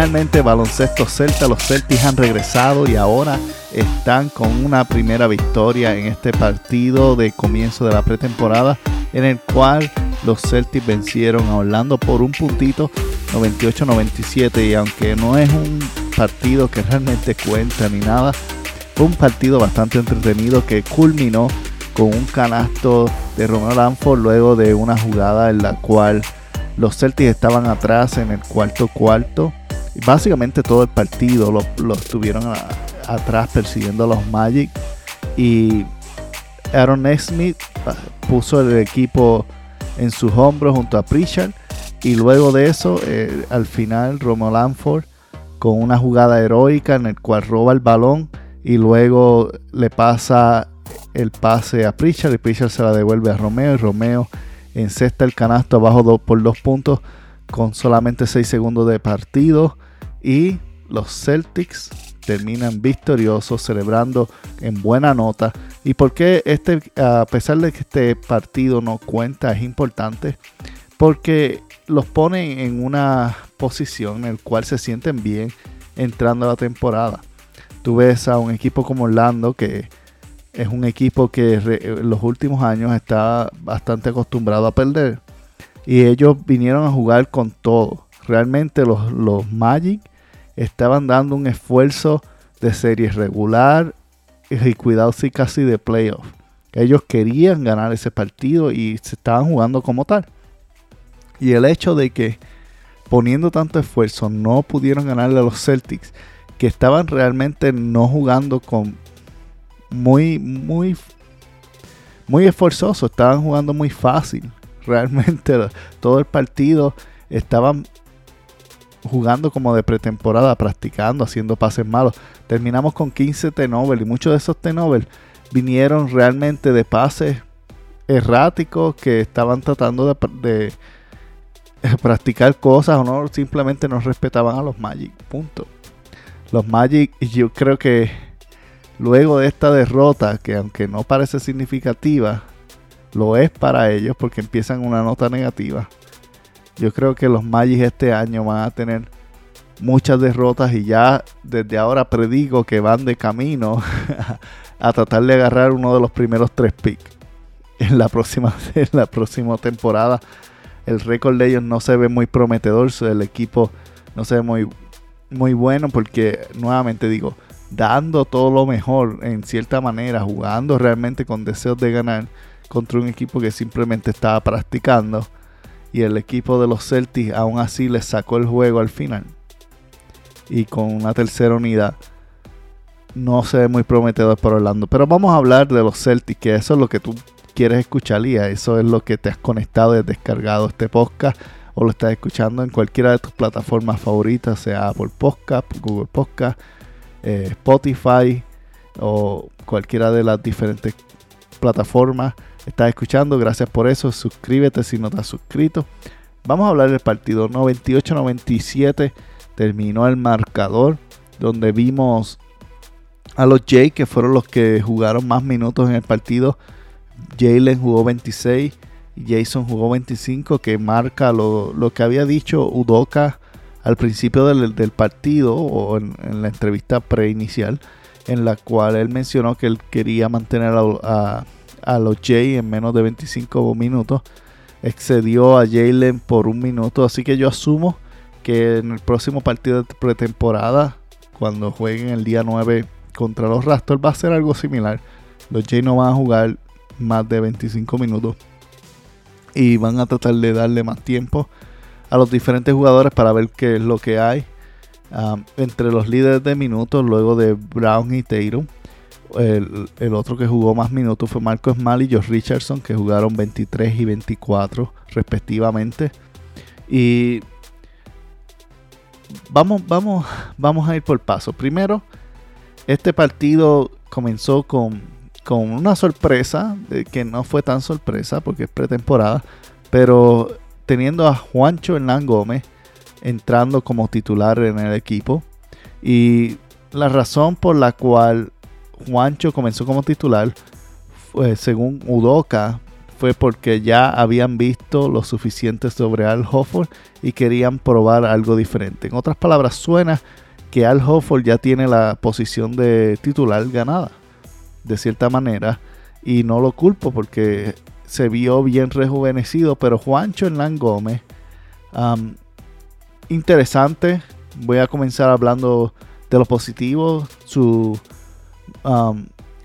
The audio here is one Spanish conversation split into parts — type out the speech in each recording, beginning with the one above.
Finalmente, baloncesto Celta, los Celtics han regresado y ahora están con una primera victoria en este partido de comienzo de la pretemporada, en el cual los Celtics vencieron a Orlando por un puntito 98-97 y aunque no es un partido que realmente cuenta ni nada, fue un partido bastante entretenido que culminó con un canasto de Romeo Lanford luego de una jugada en la cual los Celtics estaban atrás en el cuarto cuarto. Básicamente todo el partido lo, lo estuvieron atrás persiguiendo a los Magic. Y Aaron Smith ah, puso el equipo en sus hombros junto a Pritchard. Y luego de eso, eh, al final, Romeo Lanford con una jugada heroica en el cual roba el balón y luego le pasa el pase a Pritchard y Pritchard se la devuelve a Romeo y Romeo encesta el canasto abajo por dos puntos con solamente 6 segundos de partido y los Celtics terminan victoriosos celebrando en buena nota y por qué este a pesar de que este partido no cuenta es importante porque los ponen en una posición en la cual se sienten bien entrando a la temporada. Tú ves a un equipo como Orlando que es un equipo que en los últimos años está bastante acostumbrado a perder. Y ellos vinieron a jugar con todo. Realmente los, los Magic estaban dando un esfuerzo de serie regular y cuidado sí casi de playoff. Ellos querían ganar ese partido y se estaban jugando como tal. Y el hecho de que poniendo tanto esfuerzo no pudieron ganarle a los Celtics, que estaban realmente no jugando con muy, muy, muy esforzoso, estaban jugando muy fácil. Realmente todo el partido estaban jugando como de pretemporada, practicando, haciendo pases malos. Terminamos con 15 turnovers y muchos de esos turnovers vinieron realmente de pases erráticos que estaban tratando de, de practicar cosas o no, simplemente no respetaban a los Magic. Punto. Los Magic, yo creo que luego de esta derrota, que aunque no parece significativa, lo es para ellos porque empiezan una nota negativa. Yo creo que los Magic este año van a tener muchas derrotas y ya desde ahora predigo que van de camino a tratar de agarrar uno de los primeros tres picks en la próxima, en la próxima temporada. El récord de ellos no se ve muy prometedor, el equipo no se ve muy, muy bueno porque nuevamente digo, dando todo lo mejor en cierta manera, jugando realmente con deseos de ganar contra un equipo que simplemente estaba practicando y el equipo de los Celtics aún así les sacó el juego al final. Y con una tercera unidad no se ve muy prometedor para Orlando. Pero vamos a hablar de los Celtics que eso es lo que tú quieres escuchar y a eso es lo que te has conectado y descargado este podcast o lo estás escuchando en cualquiera de tus plataformas favoritas sea Apple Podcast, Google Podcast eh, Spotify o cualquiera de las diferentes plataformas estás escuchando. Gracias por eso. Suscríbete si no te has suscrito. Vamos a hablar del partido 98-97. Terminó el marcador donde vimos a los Jay que fueron los que jugaron más minutos en el partido. Jalen jugó 26 y Jason jugó 25 que marca lo, lo que había dicho Udoka al principio del, del partido o en, la entrevista preinicial en la cual él mencionó que él quería mantener a, a, a los Jay en menos de 25 minutos. Excedió a Jalen por un minuto. Así que yo asumo que en el próximo partido de pretemporada, cuando jueguen el día 9 contra los Raptors, va a ser algo similar. Los Jay no van a jugar más de 25 minutos. Y van a tratar de darle más tiempo a los diferentes jugadores para ver qué es lo que hay. Um, entre los líderes de minutos, luego de Brown y Tatum, el, otro que jugó más minutos fue Marco Small y Josh Richardson, que jugaron 23 y 24 respectivamente. Y vamos, vamos, vamos a ir por paso. Primero, este partido comenzó con, con una sorpresa, que no fue tan sorpresa porque es pretemporada, pero teniendo a Juancho Hernán Gómez entrando como titular en el equipo. Y la razón por la cual Juancho comenzó como titular, según Udoka, fue porque ya habían visto lo suficiente sobre Al Hofford y querían probar algo diferente. En otras palabras, suena que Al Hofford ya tiene la posición de titular ganada, de cierta manera, y no lo culpo porque se vio bien rejuvenecido, pero Juancho Hernán Gómez, interesante, voy a comenzar hablando de lo positivo, su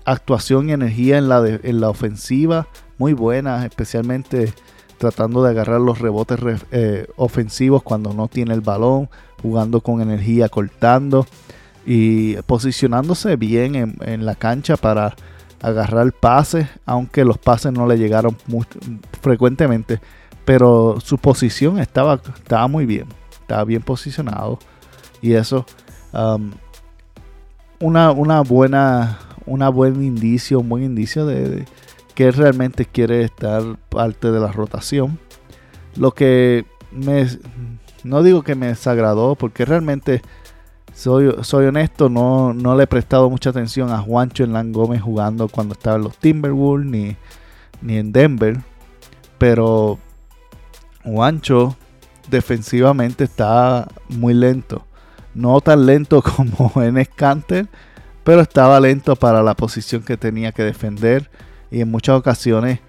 actuación y energía en la, en la ofensiva, muy buena, especialmente tratando de agarrar los rebotes eh, ofensivos cuando no tiene el balón, jugando con energía, cortando y posicionándose bien en, la cancha para agarrar pases, aunque los pases no le llegaron muy, frecuentemente, pero su posición estaba, estaba muy bien, estaba bien posicionado y eso um, una, una buena una buen indicio, un buen indicio de que realmente quiere estar parte de la rotación. Lo que me, no digo que me desagradó, porque realmente soy, soy honesto, no, no le he prestado mucha atención a Juancho en Gómez jugando cuando estaba en los Timberwolves ni, ni en Denver. Pero Juancho defensivamente está muy lento. No tan lento como en Scanter, pero estaba lento para la posición que tenía que defender y en muchas ocasiones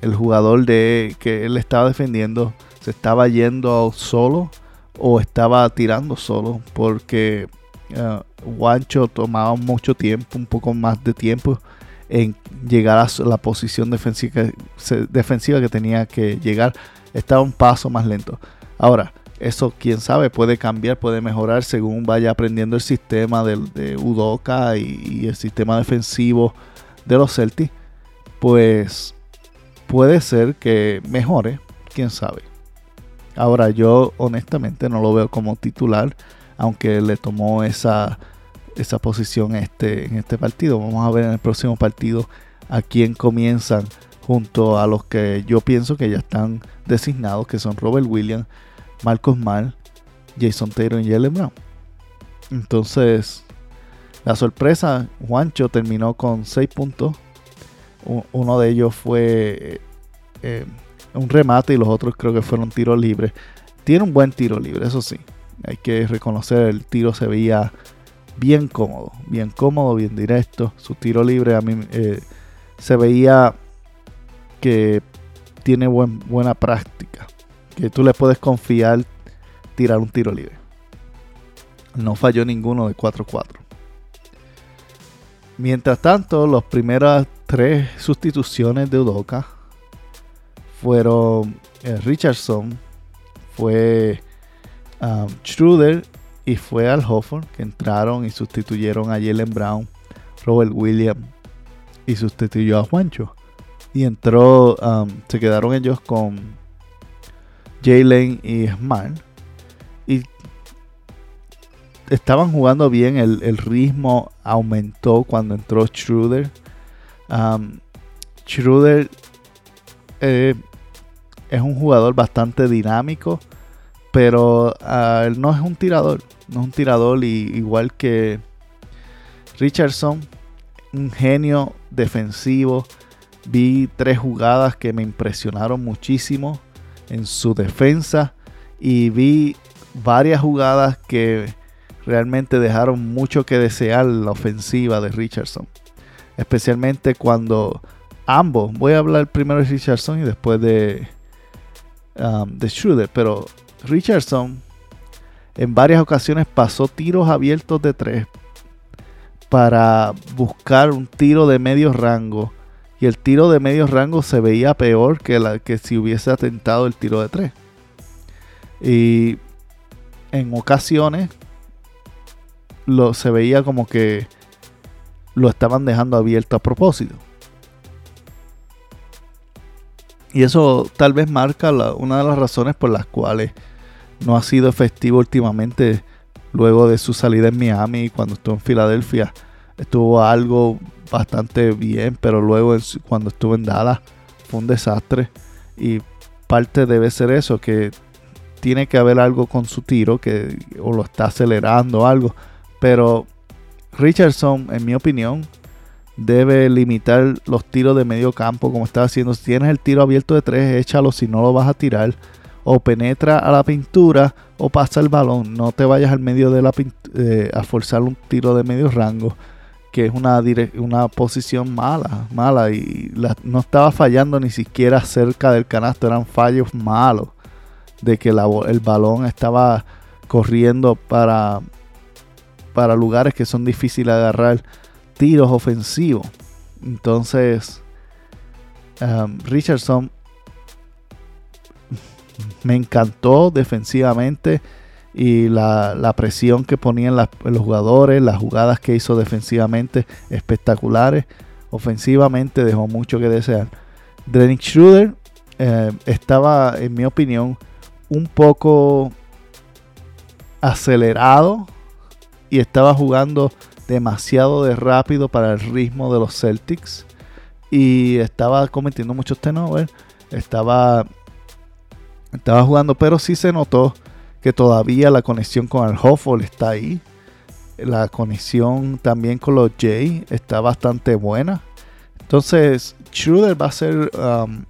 el jugador de que él estaba defendiendo se estaba yendo solo o estaba tirando solo porque Guancho tomaba mucho tiempo, un poco más de tiempo en llegar a la posición defensiva, defensiva que tenía que llegar. Estaba un paso más lento. Ahora, eso quién sabe, puede cambiar, puede mejorar según vaya aprendiendo el sistema de, de Udoka y, y, el sistema defensivo de los Celtics pues puede ser que mejore, quién sabe. Ahora yo honestamente no lo veo como titular, aunque le tomó esa, esa posición este, en este partido. Vamos a ver en el próximo partido a quién comienzan junto a los que yo pienso que ya están designados, que son Robert Williams, Marcos Mal, Jason Taylor y Jalen Brown. Entonces, la sorpresa, Juancho terminó con 6 puntos, uno de ellos fue eh, un remate y los otros creo que fueron tiros libres. Tiene un buen tiro libre, eso sí. Hay que reconocer, el tiro se veía bien cómodo, bien cómodo, bien directo. Su tiro libre a mí eh, se veía que tiene buena práctica. Que tú le puedes confiar tirar un tiro libre. No falló ninguno de 4-4. Mientras tanto, las primeras tres sustituciones de Udoka fueron eh, Richardson, fue um, Schroeder y fue Al Hofford que entraron y sustituyeron a Jalen Brown, Robert Williams y sustituyó a Juancho. Y entró, um, se quedaron ellos con Jalen y Smart. Y estaban jugando bien, el, ritmo aumentó cuando entró Schroeder. Um, Schroeder eh, es un jugador bastante dinámico, pero ah, no es un tirador. No es un tirador igual que Richardson, un genio defensivo. Vi tres jugadas que me impresionaron muchísimo en su defensa y vi varias jugadas que realmente dejaron mucho que desear la ofensiva de Richardson. Especialmente cuando ambos, voy a hablar primero de Richardson y después de, um, de Schroeder, pero Richardson en varias ocasiones pasó tiros abiertos de tres para buscar un tiro de medio rango y el tiro de medio rango se veía peor que, la, que si hubiese atentado el tiro de tres. Y en ocasiones lo, se veía como que lo estaban dejando abierto a propósito. Y eso tal vez marca una de las razones por las cuales no ha sido efectivo últimamente luego de su salida en Miami cuando estuvo en Filadelfia. Estuvo algo bastante bien, pero luego cuando estuvo en Dallas fue un desastre. Y parte debe ser eso, que tiene que haber algo con su tiro, que o lo está acelerando o algo pero Richardson, en mi opinión, debe limitar los tiros de medio campo como está haciendo. Si tienes el tiro abierto de tres, échalo si no lo vas a tirar. O penetra a la pintura o pasa el balón. No te vayas al medio de la eh, a forzar un tiro de medio rango. Que es una, una posición mala, mala. Y no estaba fallando ni siquiera cerca del canasto. Eran fallos malos. De que el balón estaba corriendo para, para lugares que son difíciles de agarrar tiros ofensivos. Entonces, um, Richardson me encantó defensivamente y la, presión que ponían los jugadores, las jugadas que hizo defensivamente espectaculares. Ofensivamente dejó mucho que desear. Dennis Schroeder eh, estaba, en mi opinión, un poco acelerado y estaba jugando demasiado de rápido para el ritmo de los Celtics y estaba cometiendo muchos turnovers, estaba estaba jugando, pero sí se notó que todavía la conexión con el Hofford está ahí. La conexión también con los Jay está bastante buena. Entonces, Schroeder va a ser um,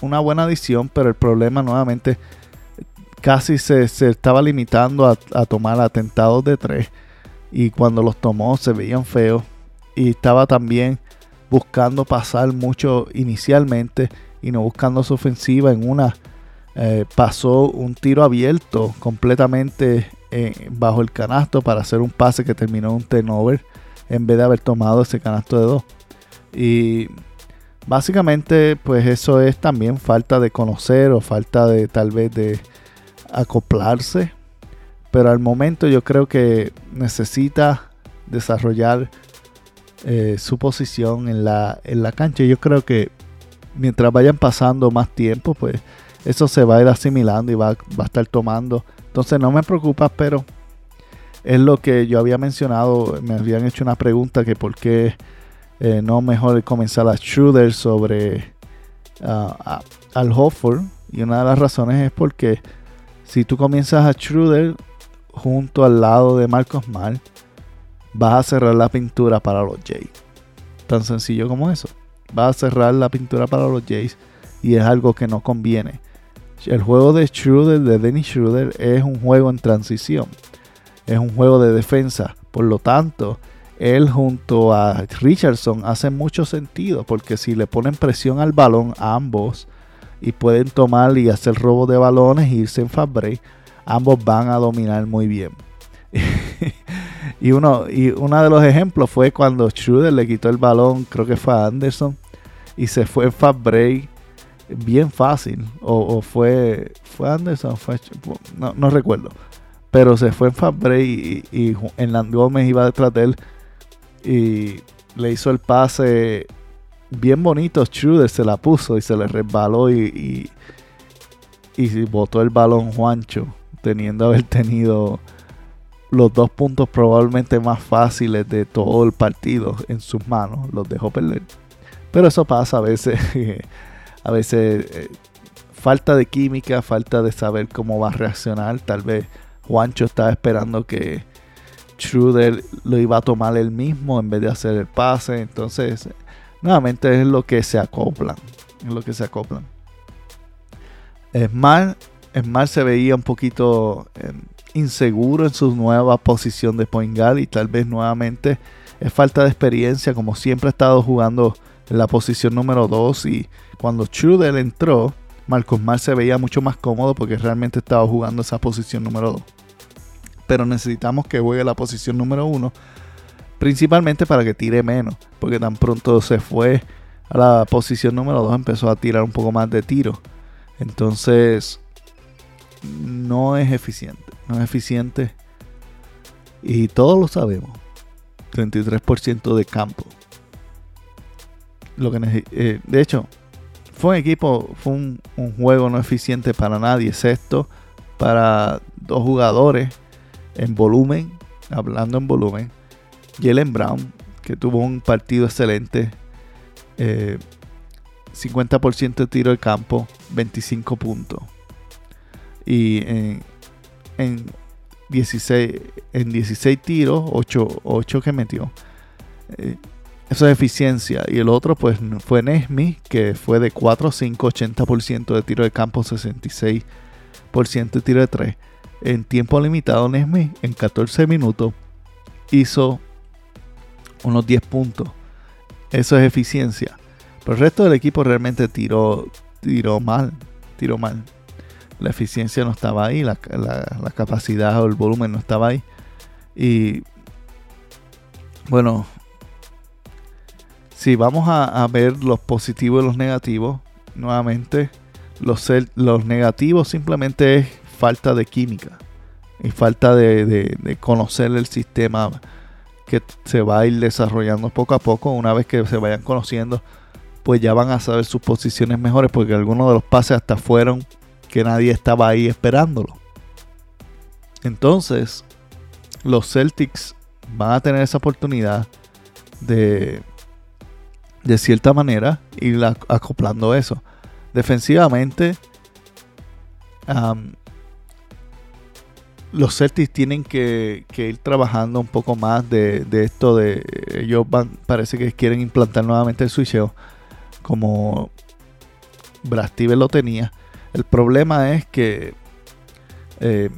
una buena adición, pero el problema nuevamente casi se, estaba limitando a, a, tomar atentados de tres. Y cuando los tomó se veían feos. Y estaba también buscando pasar mucho inicialmente y no buscando su ofensiva en una. Eh, pasó un tiro abierto completamente eh, bajo el canasto para hacer un pase que terminó un turnover en vez de haber tomado ese canasto de dos. Y básicamente pues eso es también falta de conocer o falta de tal vez de acoplarse. Pero al momento yo creo que necesita desarrollar eh, su posición en la, en la cancha. Yo creo que mientras vayan pasando más tiempo, pues eso se va a ir asimilando y va, va a estar tomando. Entonces no me preocupa, pero es lo que yo había mencionado. Me habían hecho una pregunta que por qué eh, no mejor comenzar a shooter sobre uh, al Hofford. Y una de las razones es porque si tú comienzas a Schroeder junto al lado de Marcos Mal, vas a cerrar la pintura para los Jays. Tan sencillo como eso. Vas a cerrar la pintura para los Jays y es algo que no conviene. El juego de Schroeder, de Dennis Schroeder, es un juego en transición. Es un juego de defensa. Por lo tanto, él junto a Richardson hace mucho sentido porque si le ponen presión al balón a ambos y pueden tomar y hacer robo de balones e irse en fast ambos van a dominar muy bien. y uno y uno de los ejemplos fue cuando Schroeder le quitó el balón, creo que fue a Anderson, y se fue en fast break bien fácil. O, fue, fue Anderson, fue, no, recuerdo. Pero se fue en fast break y, y, en Gómez iba detrás de él y le hizo el pase bien bonito, Schroeder se la puso y se le resbaló y, y, y botó el balón Juancho, teniendo haber tenido los dos puntos probablemente más fáciles de todo el partido en sus manos, los dejó perder. Pero eso pasa a veces, a veces eh, falta de química, falta de saber cómo va a reaccionar. Tal vez Juancho estaba esperando que Schroeder lo iba a tomar él mismo en vez de hacer el pase. Entonces, nuevamente es lo que se acoplan. Es lo que se acoplan. Smart, Smart se veía un poquito em, inseguro en su nueva posición de point guard y tal vez nuevamente es falta de experiencia como siempre ha estado jugando en la posición número 2 y cuando Schroeder entró Marcos Mar se veía mucho más cómodo porque realmente estaba jugando esa posición número 2 pero necesitamos que juegue la posición número 1 Principalmente para que tire menos. Porque tan pronto se fue a la posición número 2 empezó a tirar un poco más de tiro. Entonces no es eficiente. No es eficiente. Y todos lo sabemos. 33% de campo. Lo que eh, de hecho, fue un equipo, fue un, juego no eficiente para nadie, excepto para dos jugadores en volumen, hablando en volumen, Jalen Brown, que tuvo un partido excelente. 50% eh, de tiro de campo, 25 puntos. Y en, 16, en 16 tiros, 8, 8 que metió. Eh, Eso es eficiencia. Y el otro, pues, fue Nesmi, que fue de 4 a 5, 80% de tiro de campo, 66% de tiro de 3. En tiempo limitado, Nesmi, en 14 minutos, hizo unos 10 puntos. Eso es eficiencia. Pero el resto del equipo realmente tiró, tiró mal. Tiró mal. La eficiencia no estaba ahí, la, la capacidad o el volumen no estaba ahí. Y bueno, si vamos a, ver los positivos y los negativos, nuevamente, los, los negativos simplemente es falta de química y falta de, conocer el sistema que se va a ir desarrollando poco a poco. Una vez que se vayan conociendo, pues ya van a saber sus posiciones mejores porque algunos de los pases hasta fueron que nadie estaba ahí esperándolo. Entonces, los Celtics van a tener esa oportunidad de de cierta manera ir acoplando eso. Defensivamente, los Celtics tienen que, ir trabajando un poco más de, esto de ellos van, parece que quieren implantar nuevamente el switcheo como Brad lo tenía. El problema es que eh,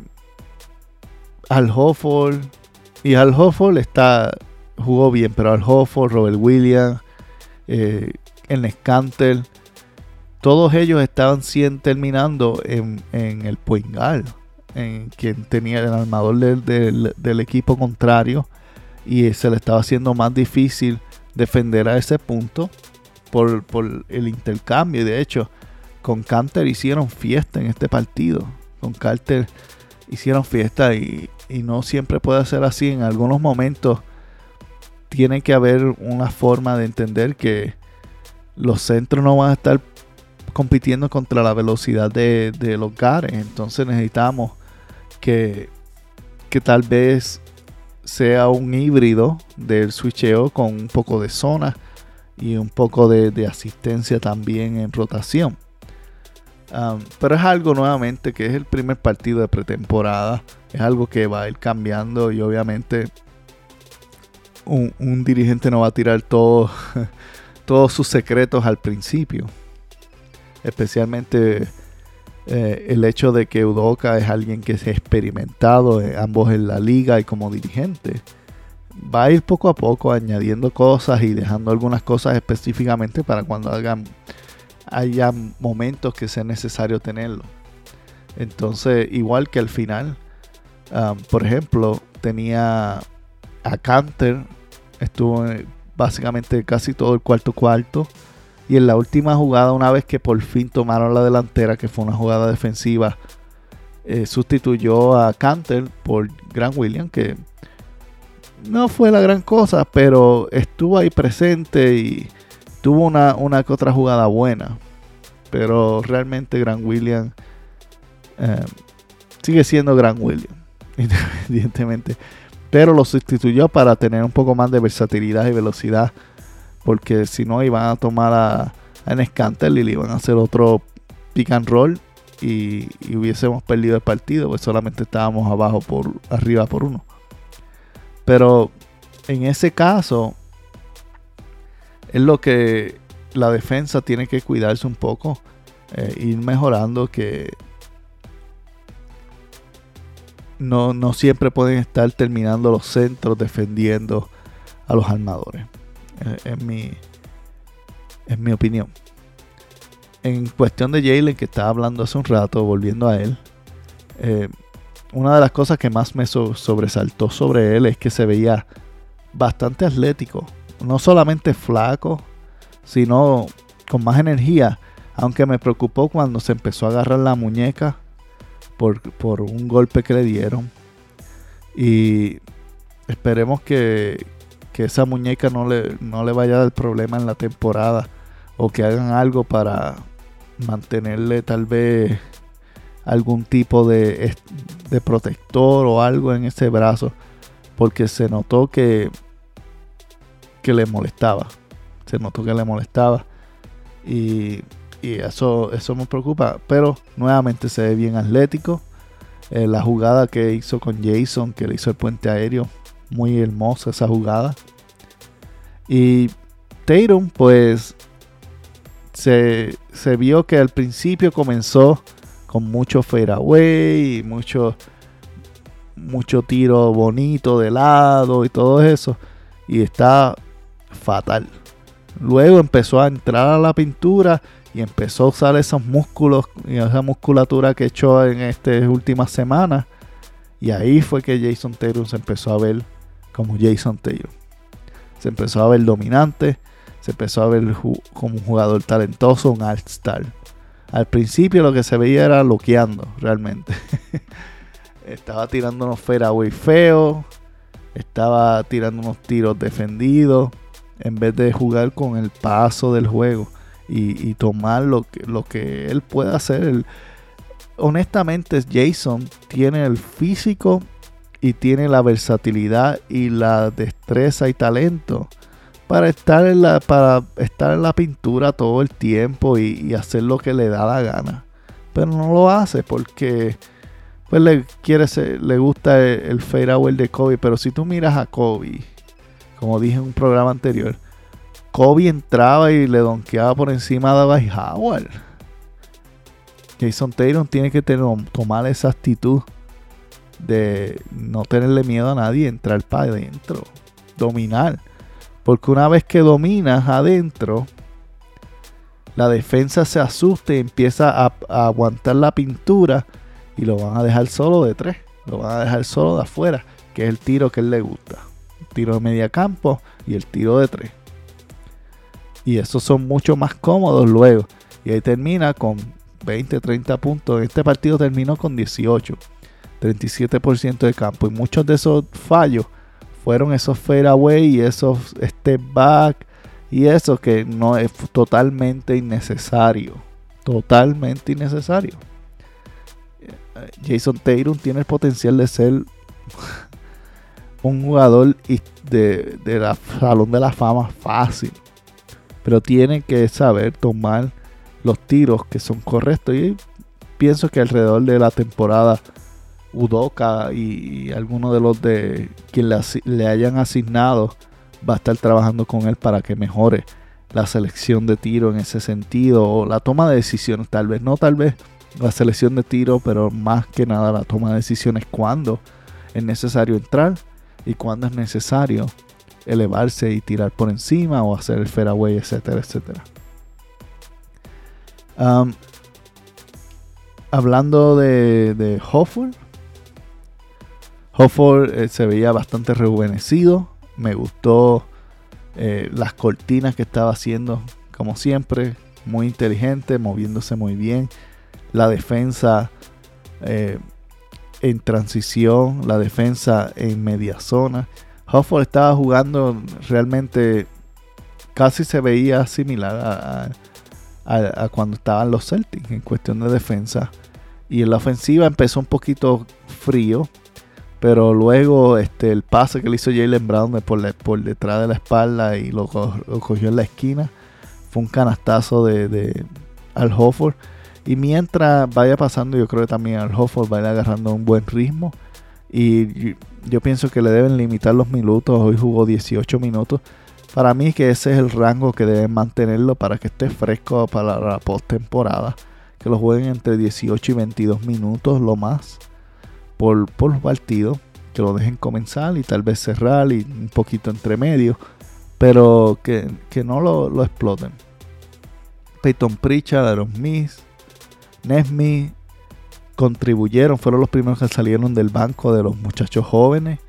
Al Hofford y Al Hofford está jugó bien, pero Al Hofford, Robert Williams, eh, en Scantel, todos ellos estaban terminando en, el Poingal, en quien tenía el armador del, equipo contrario y se le estaba haciendo más difícil defender a ese punto por, el intercambio. de hecho, con Canter hicieron fiesta en este partido. Con Carter hicieron fiesta y, y no siempre puede ser así. En algunos momentos tiene que haber una forma de entender que los centros no van a estar compitiendo contra la velocidad de, los gares. Entonces necesitamos que, que tal vez sea un híbrido del switcheo con un poco de zona y un poco de, asistencia también en rotación. Pero es algo nuevamente que es el primer partido de pretemporada. Es algo que va a ir cambiando y obviamente un, dirigente no va a tirar todo, todos sus secretos al principio. Especialmente eh, el hecho de que Udoka es alguien que es experimentado, eh, ambos en la liga y como dirigente. Va a ir poco a poco añadiendo cosas y dejando algunas cosas específicamente para cuando hagan, haya momentos que sea necesario tenerlo. Entonces, igual que al final, um, por ejemplo, tenía a Canter estuvo básicamente casi todo el cuarto cuarto. Y en la última jugada, una vez que por fin tomaron la delantera, que fue una jugada defensiva, eh, sustituyó a Canter por Grant Williams, que no fue la gran cosa, pero estuvo ahí presente y tuvo una, una otra jugada buena. Pero realmente Grant Williams eh, sigue siendo Grant Williams, independientemente pero lo sustituyó para tener un poco más de versatilidad y velocidad. Porque si no, iban a tomar a, a Scantel y le iban a hacer otro pick and roll y, hubiésemos perdido el partido, pues solamente estábamos abajo por arriba por uno. Pero en ese caso, es lo que la defensa tiene que cuidarse un poco, eh, ir mejorando que no, siempre pueden estar terminando los centros defendiendo a los armadores. Es, mi, es mi opinión. En cuestión de Jalen, que estaba hablando hace un rato, volviendo a él, eh, una de las cosas que más me sobresaltó sobre él es que se veía bastante atlético. No solamente flaco, sino con más energía. Aunque me preocupó cuando se empezó a agarrar la muñeca por, un golpe que le dieron. Y esperemos que, esa muñeca no le, no le vaya a dar problema en la temporada. O que hagan algo para mantenerle tal vez algún tipo de, de protector o algo en ese brazo. Porque se notó que, que le molestaba. Se notó que le molestaba. Y y eso, eso me preocupa. Pero nuevamente se ve bien atlético. Eh, la jugada que hizo con Jason, que le hizo el puente aéreo, muy hermosa esa jugada. Y Tatum, pues se, se vio que al principio comenzó con mucho fadeaway y mucho, mucho tiro bonito de lado y todo eso. Y está fatal. Luego empezó a entrar a la pintura y empezó a usar esos músculos y esa musculatura que echó en estas últimas semanas. Y ahí fue que Jason Taylor se empezó a ver como Jason Taylor. Se empezó a ver dominante, se empezó a ver como un jugador talentoso, un all-star. Al principio lo que se veía era loqueando, realmente. estaba tirando unos fairway feos, estaba tirando unos tiros defendidos, en vez de jugar con el paso del juego y, tomar lo que, lo que él puede hacer. honestamente, Jason tiene el físico y tiene la versatilidad y la destreza y talento para estar en la, para estar en la pintura todo el tiempo y, hacer lo que le da la gana. Pero no lo hace porque pues le quiere le gusta el, el de Kobe. Pero si tú miras a Kobe, como dije en un programa anterior, Kobe entraba y le donkeaba por encima de Dwight Howard. Jason Taylor tiene que tener, tomar esa actitud de no tenerle miedo a nadie, entrar para adentro, dominar. Porque una vez que dominas adentro, la defensa se asusta y empieza a, aguantar la pintura y lo van a dejar solo de tres. Lo van a dejar solo de afuera, que es el tiro que él le gusta. El tiro de media campo y el tiro de tres. Y esos son mucho más cómodos luego. Y ahí termina con 20, 30 puntos. Este partido terminó con 18, 37% de campo. Y muchos de esos fallos fueron esos fadeaway y esos step back y eso que no es totalmente innecesario. Totalmente innecesario. Eh, Jason Tatum tiene el potencial de ser un jugador de, de la Salón de la Fama fácil. Pero tiene que saber tomar los tiros que son correctos. Y pienso que alrededor de la temporada Udoka y, alguno de los de quien le, hayan asignado va a estar trabajando con él para que mejore la selección de tiro en ese sentido o la toma de decisiones tal vez no tal vez la selección de tiro pero más que nada la toma de decisiones cuando es necesario entrar y cuando es necesario elevarse y tirar por encima o hacer el fairway etcétera etcétera hablando de, de Hofford Hofford eh, se veía bastante rejuvenecido. Me gustó eh, las cortinas que estaba haciendo, como siempre. Muy inteligente, moviéndose muy bien. La defensa eh, en transición, la defensa en media zona. Hofford estaba jugando realmente, casi se veía similar a, cuando estaban los Celtics en cuestión de defensa. Y en la ofensiva empezó un poquito frío pero luego este, el pase que le hizo Jalen Brown por, por detrás de la espalda y lo, cogió en la esquina fue un canastazo de, Al Hofford. Y mientras vaya pasando, yo creo que también Al Hofford va a ir agarrando un buen ritmo. Y yo, pienso que le deben limitar los minutos. Hoy jugó 18 minutos. Para mí que ese es el rango que deben mantenerlo para que esté fresco para la postemporada. Que lo jueguen entre 18 y 22 minutos lo más por, por partido que lo dejen comenzar y tal vez cerrar y un poquito entre medio, pero que, no lo, exploten. Peyton Pritchard, Aaron Miss, Nesmi contribuyeron, fueron los primeros que salieron del banco de los muchachos jóvenes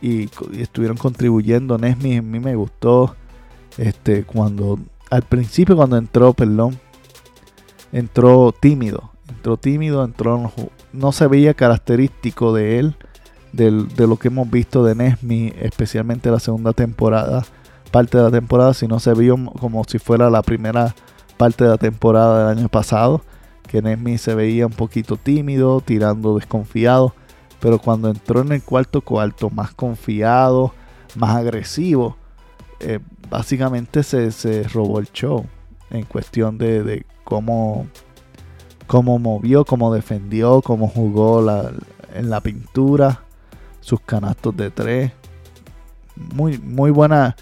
y, estuvieron contribuyendo. Nesmi a mí me gustó este cuando al principio cuando entró, perdón, entró tímido, entró tímido, entró no se veía característico de él, de lo que hemos visto de Nesmi, especialmente la segunda temporada, parte de la temporada, sino se vio como si fuera la primera parte de la temporada del año pasado, que Nesmi se veía un poquito tímido, tirando desconfiado, pero cuando entró en el cuarto cuarto, más confiado, más agresivo, eh, básicamente se, se, robó el show en cuestión de, de cómo cómo movió, cómo defendió, cómo jugó en la pintura, sus canastos de tres. Muy, muy buena,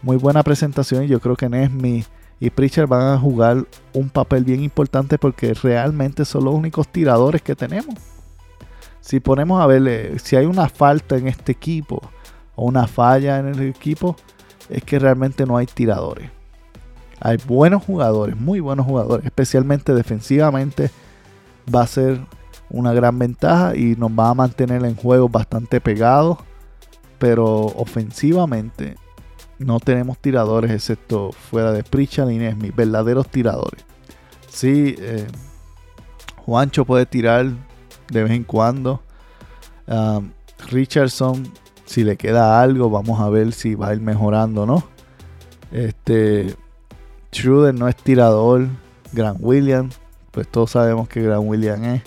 muy buena presentación yo creo que Nesmi y Pritchard van a jugar un papel bien importante porque realmente son los únicos tiradores que tenemos. Si ponemos a ver eh, si hay una falta en este equipo o una falla en el equipo, es que realmente no hay tiradores. Hay buenos jugadores, muy buenos jugadores, especialmente defensivamente. Va a ser una gran ventaja y nos va a mantener en juegos bastante pegados. Pero ofensivamente no tenemos tiradores excepto fuera de Pritchard y Nesmi, verdaderos tiradores. Sí, eh, Juancho puede tirar de vez en cuando. Richardson, si le queda algo, vamos a ver si va a ir mejorando no. Este, Schroeder no es tirador. Grant William, pues todos sabemos que Grant William es.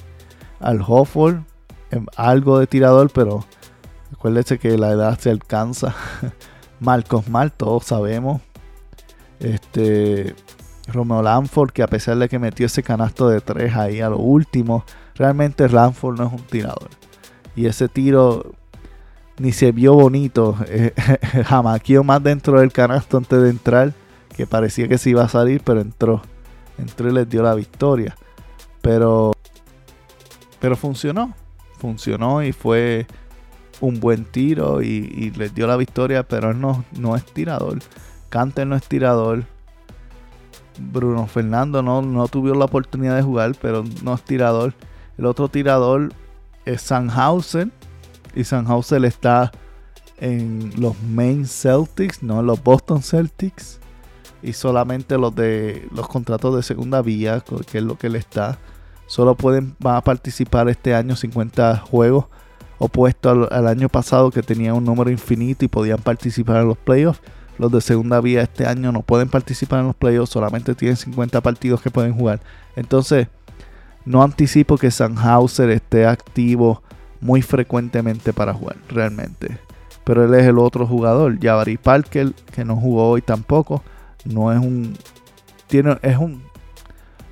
Al Hofford, em, algo de tirador, pero acuérdense que la edad se alcanza. Marcos Mal, todos sabemos. Este. Romeo Lanford, que a pesar de que metió ese canasto de tres ahí a lo último, realmente Lanford no es un tirador. Y ese tiro ni se vio bonito. Eh, jamaqueó más dentro del canasto antes de entrar, que parecía que se iba a salir, pero entró. Entró y les dio la victoria. Pero, pero funcionó. Funcionó y fue un buen tiro y, les dio la victoria, pero él no, no es tirador. Canter no es tirador. Bruno Fernando no, no tuvo la oportunidad de jugar, pero no es tirador. El otro tirador es Sanhausen. Y Sanhausen está en los main Celtics, no en los Boston Celtics. Y solamente los de los contratos de segunda vía, que es lo que él está. Solo pueden, van a participar este año 50 juegos opuesto al, año pasado que tenía un número infinito y podían participar en los playoffs. Los de segunda vía este año no pueden participar en los playoffs, solamente tienen 50 partidos que pueden jugar. Entonces, no anticipo que Sanhauser esté activo muy frecuentemente para jugar, realmente. Pero él es el otro jugador. Jabari Parker, que no jugó hoy tampoco, no es un. Tiene, es un,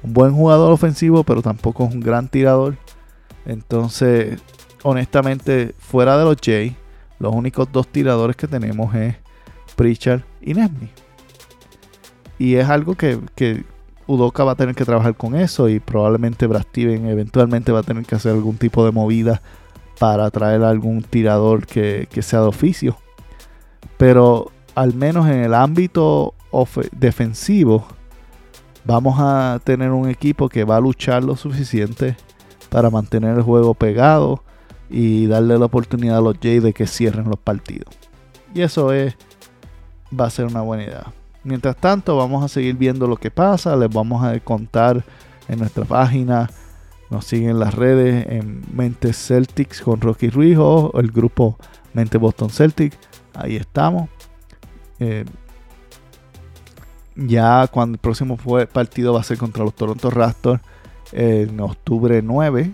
un buen jugador ofensivo, pero tampoco es un gran tirador. Entonces, honestamente, fuera de los Jay, los únicos dos tiradores que tenemos es Pritchard y Nesmi. Y es algo que, que, Udoka va a tener que trabajar con eso y probablemente Brad Steven eventualmente va a tener que hacer algún tipo de movida para traer algún tirador que, que sea de oficio. Pero al menos en el ámbito defensivo vamos a tener un equipo que va a luchar lo suficiente para mantener el juego pegado y darle la oportunidad a los Jays de que cierren los partidos. Y eso es va a ser una buena idea. Mientras tanto, vamos a seguir viendo lo que pasa. Les vamos a contar en nuestra página. Nos siguen en las redes en Mentes Celtics con Rocky Ruiz o el grupo Mente Boston Celtics. Ahí estamos. Eh, ya cuando el próximo partido va a ser contra los Toronto Raptors en octubre 9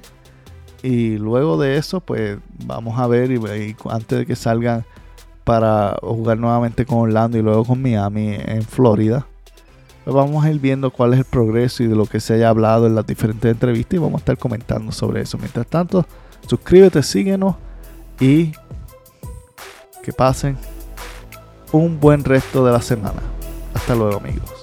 y luego de eso, pues vamos a ver, y, antes de que salgan para jugar nuevamente con Orlando y luego con Miami en Florida, pues vamos a ir viendo cuál es el progreso y de lo que se haya hablado en las diferentes entrevistas y vamos a estar comentando sobre eso. Mientras tanto, suscríbete, síguenos y que pasen un buen resto de la semana. Hasta luego amigos.